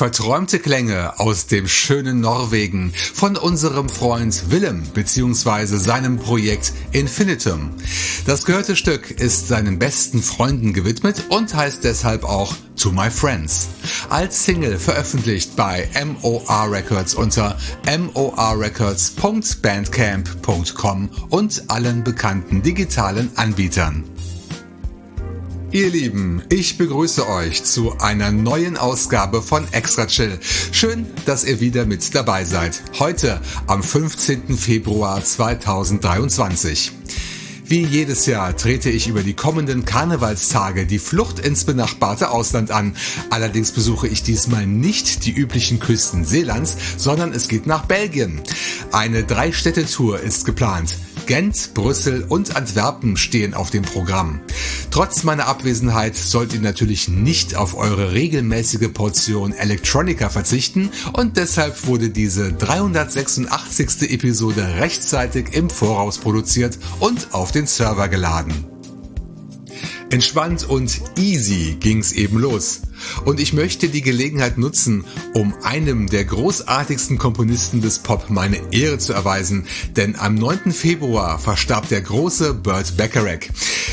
Verträumte Klänge aus dem schönen Norwegen von unserem Freund Willem bzw. seinem Projekt Infinitum. Das gehörte Stück ist seinen besten Freunden gewidmet und heißt deshalb auch To My Friends. Als Single veröffentlicht bei MOR Records unter morrecords.bandcamp.com und allen bekannten digitalen Anbietern. Ihr Lieben, ich begrüße euch zu einer neuen Ausgabe von Extra Chill. Schön, dass ihr wieder mit dabei seid. Heute am 15. Februar 2023. Wie jedes Jahr trete ich über die kommenden Karnevalstage die Flucht ins benachbarte Ausland an. Allerdings besuche ich diesmal nicht die üblichen Küsten Seelands, sondern es geht nach Belgien. Eine Drei-Städte-Tour ist geplant. Gent, Brüssel und Antwerpen stehen auf dem Programm. Trotz meiner Abwesenheit sollt ihr natürlich nicht auf eure regelmäßige Portion Electronica verzichten und deshalb wurde diese 386. Episode rechtzeitig im Voraus produziert und auf den Server geladen. Entspannt und easy ging's eben los. Und ich möchte die Gelegenheit nutzen, um einem der großartigsten Komponisten des Pop meine Ehre zu erweisen, denn am 9. Februar verstarb der große Burt Bacharach.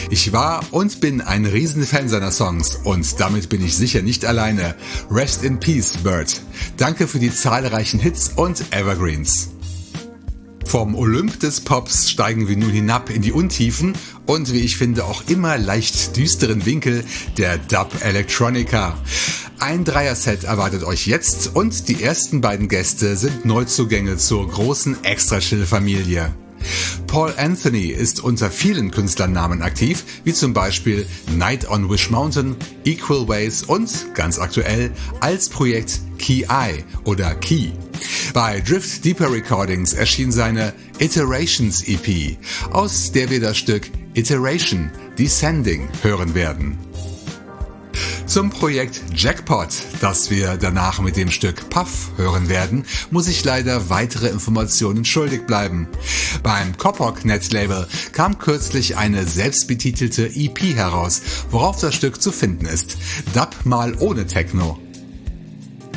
Ich war und bin ein Riesenfan seiner Songs und damit bin ich sicher nicht alleine. Rest in Peace, Burt. Danke für die zahlreichen Hits und Evergreens. Vom Olymp des Pops steigen wir nun hinab in die Untiefen und wie ich finde auch immer leicht düsteren Winkel der Dub Electronica. Ein Dreier-Set erwartet euch jetzt und die ersten beiden Gäste sind Neuzugänge zur großen Extra-Chill-Familie. Paul Anthony ist unter vielen Künstlernamen aktiv, wie zum Beispiel Night on Wish Mountain, Equal Ways und, ganz aktuell, als Projekt Key Eye oder Key. Bei Drift Deeper Recordings erschien seine Iterations EP, aus der wir das Stück Iteration Descending hören werden. Zum Projekt Jackpot, das wir danach mit dem Stück Puff hören werden, muss ich leider weitere Informationen schuldig bleiben. Beim Kopok Netlabel kam kürzlich eine selbstbetitelte EP heraus, worauf das Stück zu finden ist. Dub mal ohne Techno.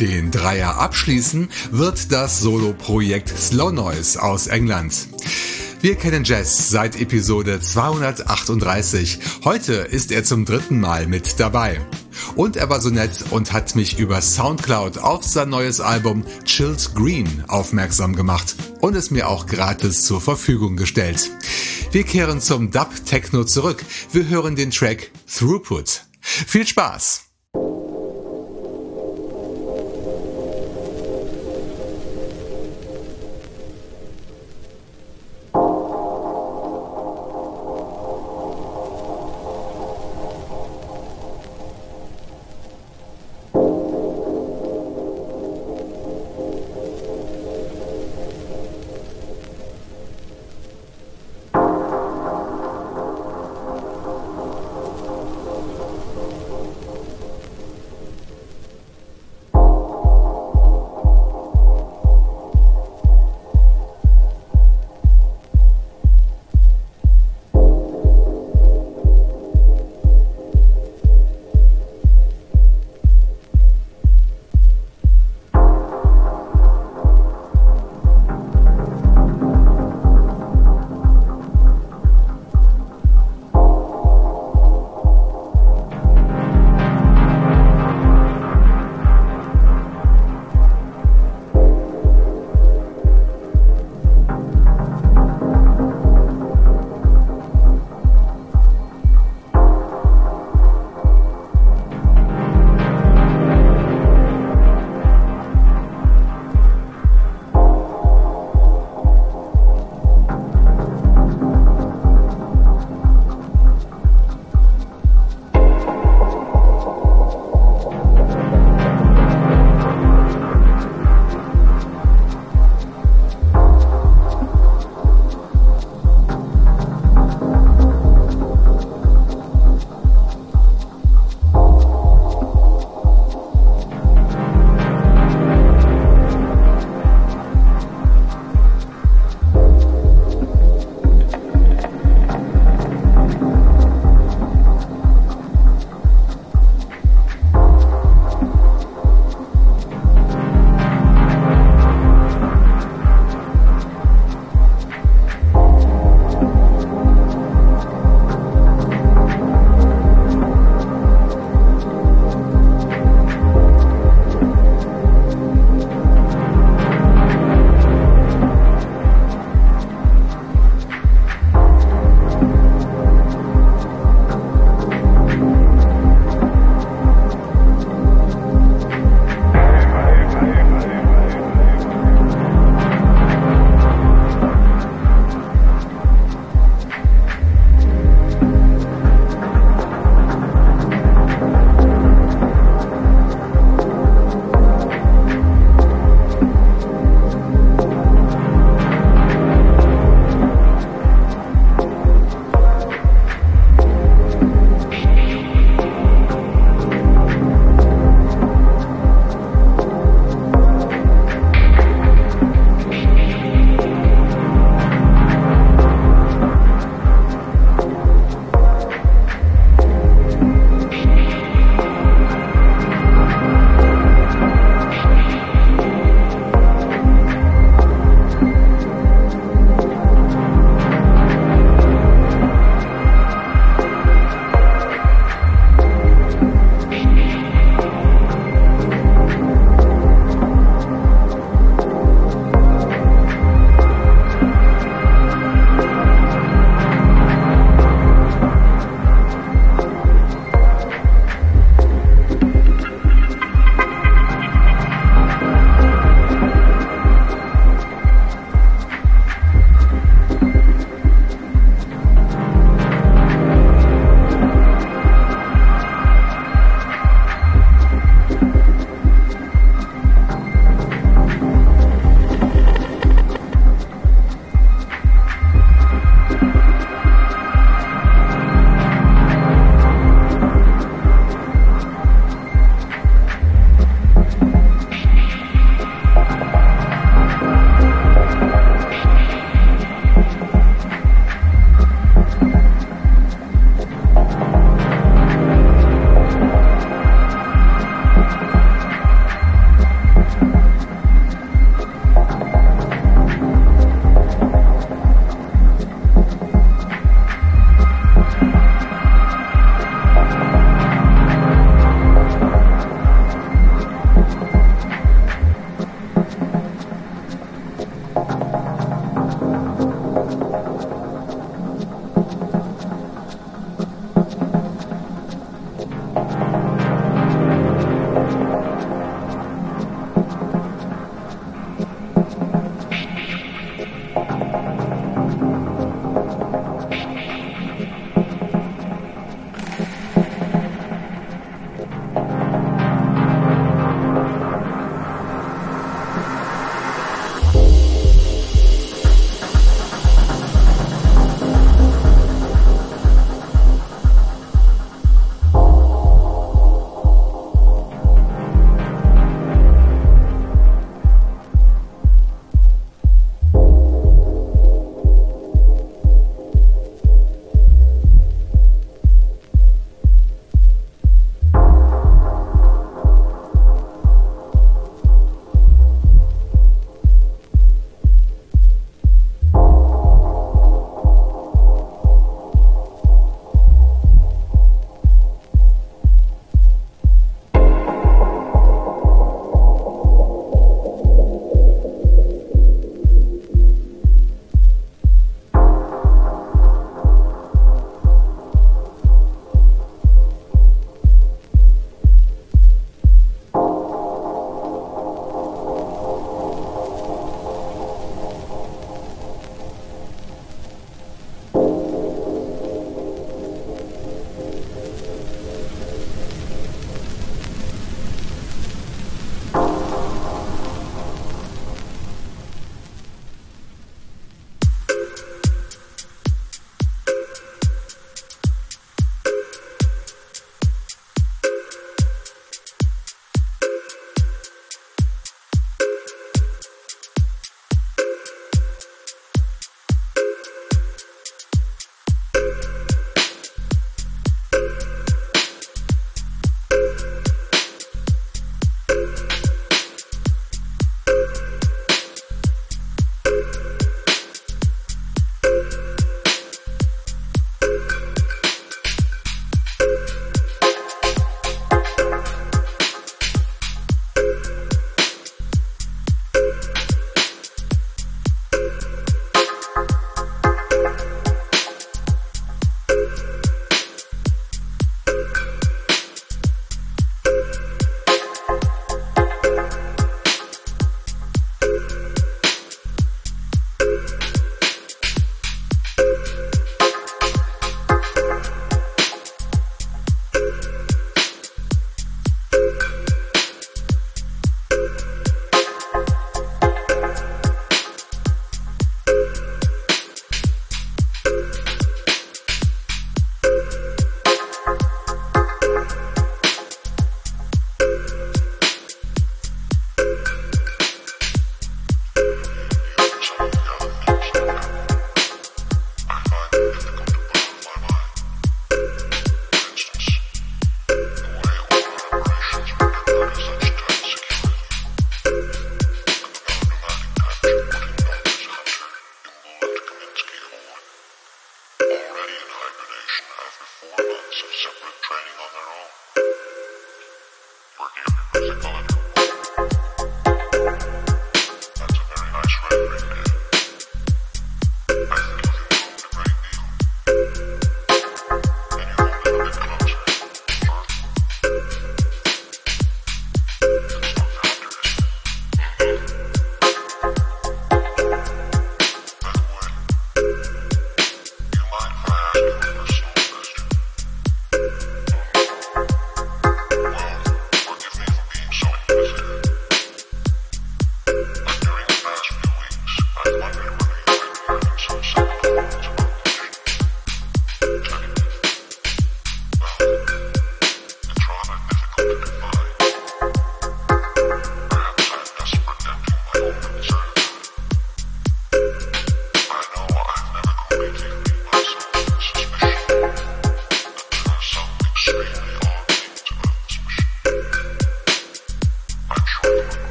Den Dreier abschließen wird das Solo-Projekt Slow Noise aus England. Wir kennen Jess seit Episode 238. Heute ist er zum dritten Mal mit dabei. Und er war so nett und hat mich über Soundcloud auf sein neues Album Chilled Green aufmerksam gemacht und es mir auch gratis zur Verfügung gestellt. Wir kehren zum Dub Techno zurück. Wir hören den Track Throughput. Viel Spaß!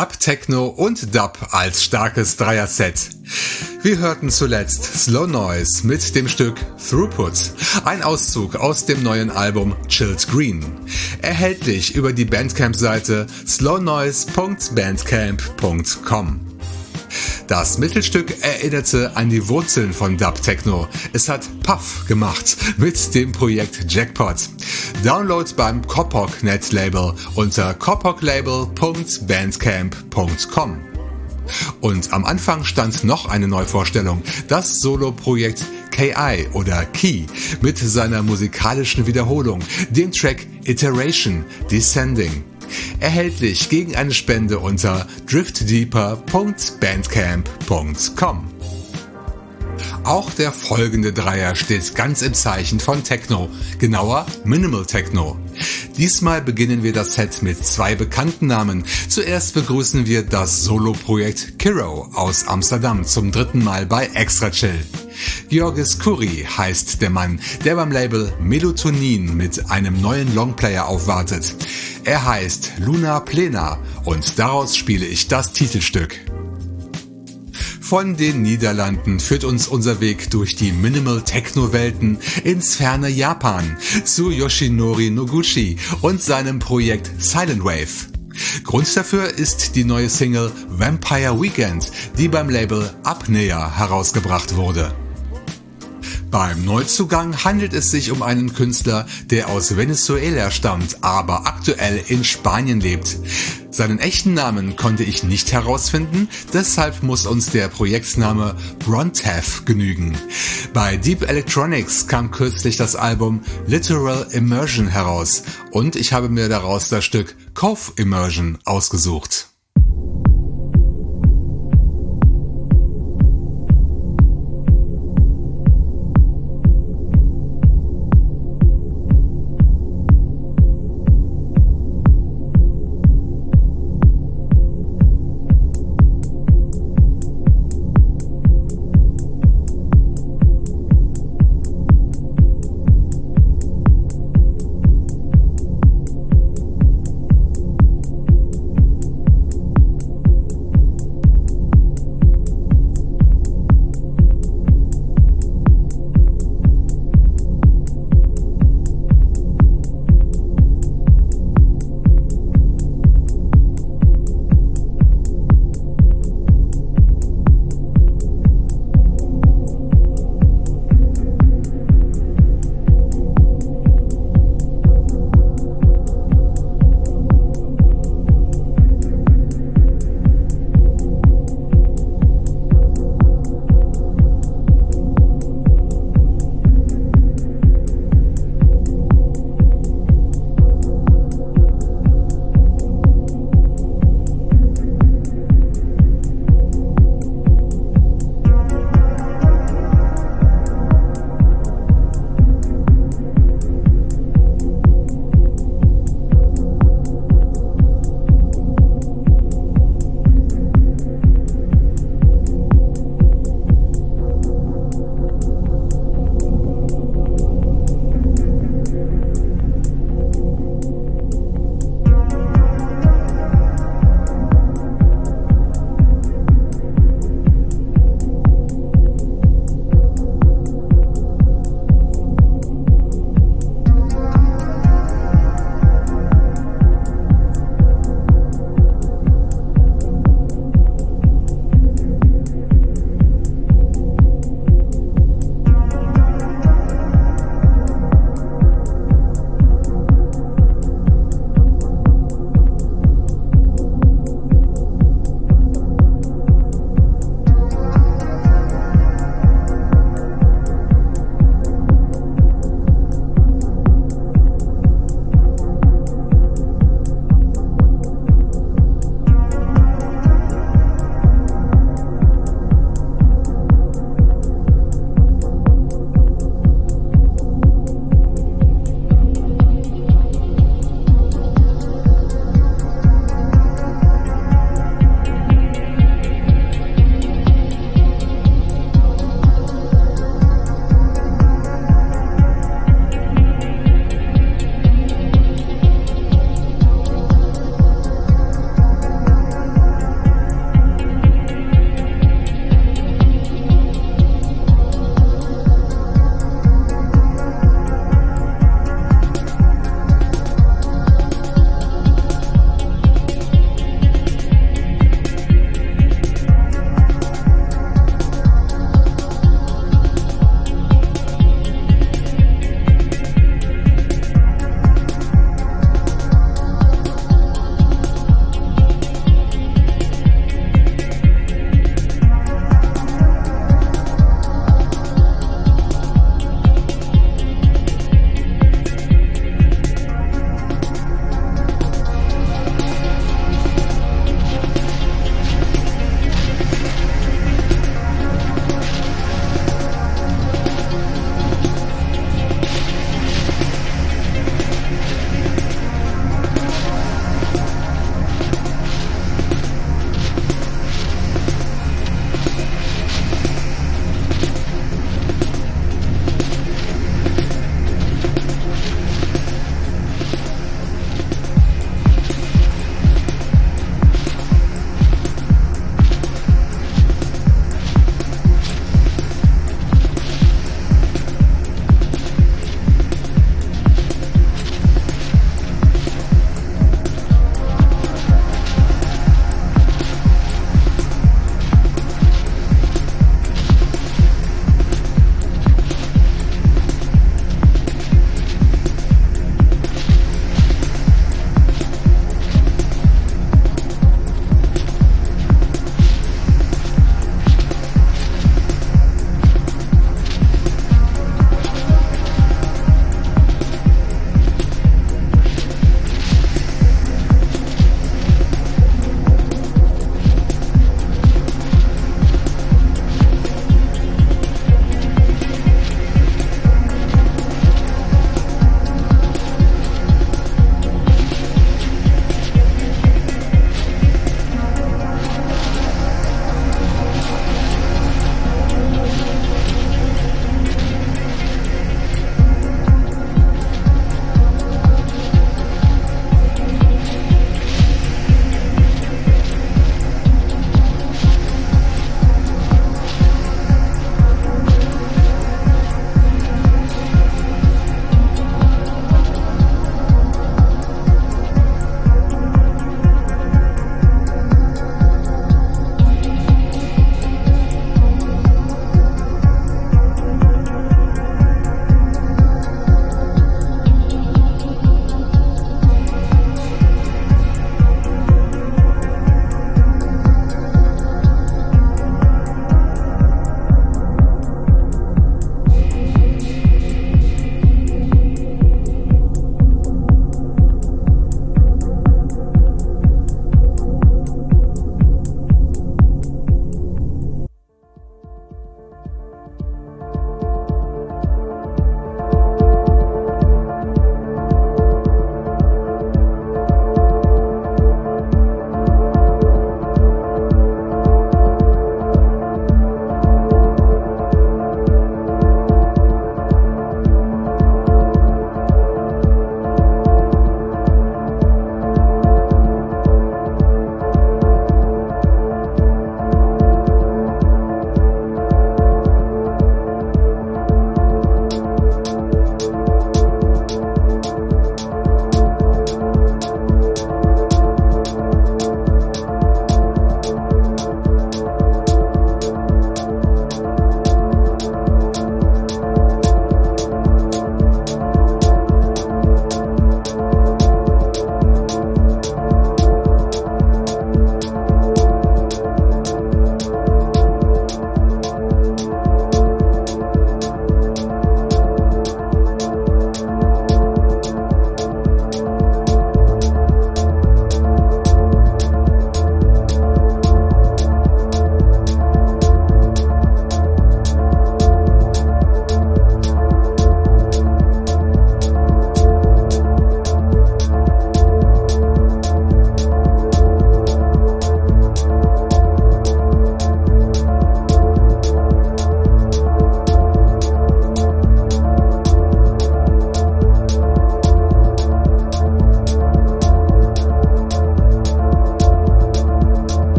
Dub Techno und Dub als starkes Dreier-Set. Wir hörten zuletzt Slow Noise mit dem Stück Throughput, ein Auszug aus dem neuen Album Chilled Green. Erhältlich über die Bandcamp-Seite slownoise.bandcamp.com. Das Mittelstück erinnerte an die Wurzeln von Dub Techno. Es hat Puff gemacht mit dem Projekt Jackpot. Download beim Kopok Net Label unter kopoklabel.bandcamp.com. Und am Anfang stand noch eine Neuvorstellung, das Solo-Projekt KI oder Key mit seiner musikalischen Wiederholung, dem Track Iteration Descending. Erhältlich gegen eine Spende unter driftdeeper.bandcamp.com. Auch der folgende Dreier steht ganz im Zeichen von Techno, genauer Minimal Techno. Diesmal beginnen wir das Set mit zwei bekannten Namen. Zuerst begrüßen wir das Solo-Projekt Kiro aus Amsterdam zum dritten Mal bei Extra Chill. Georgis Kuri heißt der Mann, der beim Label Melatonin mit einem neuen Longplayer aufwartet. Er heißt Luna Plena und daraus spiele ich das Titelstück. Von den Niederlanden führt uns unser Weg durch die Minimal Techno Welten ins ferne Japan zu Yoshinori Noguchi und seinem Projekt Silent Wave. Grund dafür ist die neue Single Vampire Weekend, die beim Label Apnea herausgebracht wurde. Beim Neuzugang handelt es sich um einen Künstler, der aus Venezuela stammt, aber aktuell in Spanien lebt. Seinen echten Namen konnte ich nicht herausfinden, deshalb muss uns der Projektname Brontev genügen. Bei Deep Electronics kam kürzlich das Album Literal Immersion heraus und ich habe mir daraus das Stück Cove Immersion ausgesucht.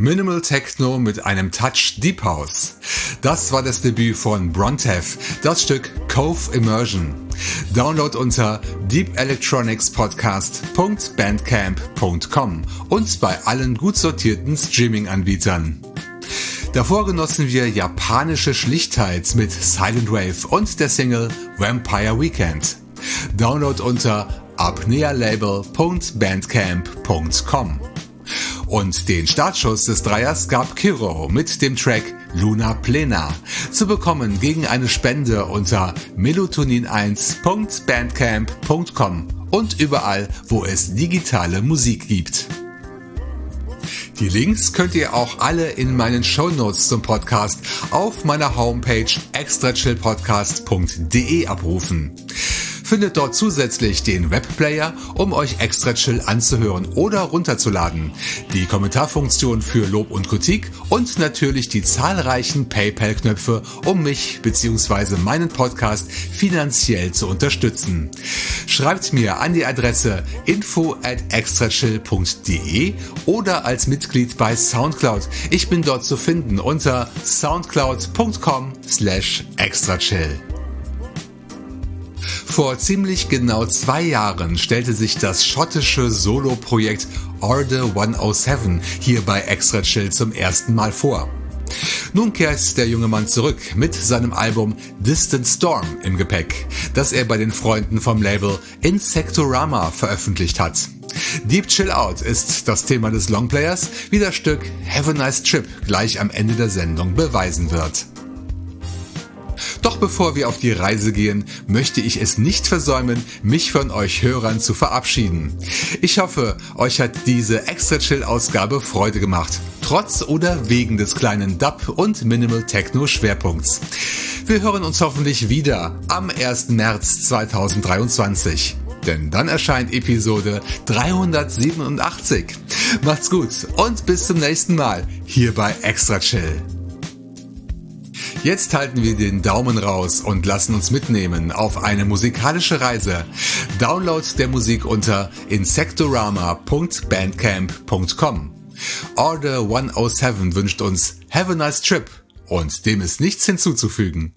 Minimal Techno mit einem Touch Deep House. Das war das Debüt von Brontev, das Stück Cove Immersion. Download unter deepelectronicspodcast.bandcamp.com und bei allen gut sortierten Streaming-Anbietern. Davor genossen wir japanische Schlichtheit mit Silent Wave und der Single Vampire Weekend. Download unter apnealabel.bandcamp.com. Und den Startschuss des Dreiers gab Kiro mit dem Track Luna Plena, zu bekommen gegen eine Spende unter melatonin1.bandcamp.com und überall, wo es digitale Musik gibt. Die Links könnt ihr auch alle in meinen Shownotes zum Podcast auf meiner Homepage extrachillpodcast.de abrufen. Findet dort zusätzlich den Webplayer, um euch Extra Chill anzuhören oder runterzuladen, die Kommentarfunktion für Lob und Kritik und natürlich die zahlreichen PayPal-Knöpfe, um mich bzw. meinen Podcast finanziell zu unterstützen. Schreibt mir an die Adresse info at extrachill.de oder als Mitglied bei Soundcloud. Ich bin dort zu finden unter soundcloud.com slash extrachill. Vor ziemlich genau zwei Jahren stellte sich das schottische Solo-Projekt Order 107 hier bei Extra Chill zum ersten Mal vor. Nun kehrt der junge Mann zurück mit seinem Album Distant Storm im Gepäck, das er bei den Freunden vom Label Insectorama veröffentlicht hat. Deep Chill Out ist das Thema des Longplayers, wie das Stück Have a Nice Trip gleich am Ende der Sendung beweisen wird. Doch bevor wir auf die Reise gehen, möchte ich es nicht versäumen, mich von euch Hörern zu verabschieden. Ich hoffe, euch hat diese Extra Chill Ausgabe Freude gemacht, trotz oder wegen des kleinen Dub und Minimal Techno Schwerpunkts. Wir hören uns hoffentlich wieder am 1. März 2023. Denn dann erscheint Episode 387. Macht's gut und bis zum nächsten Mal hier bei Extra Chill. Jetzt halten wir den Daumen raus und lassen uns mitnehmen auf eine musikalische Reise. Download der Musik unter insectorama.bandcamp.com. Order 107 wünscht uns Have a nice trip und dem ist nichts hinzuzufügen.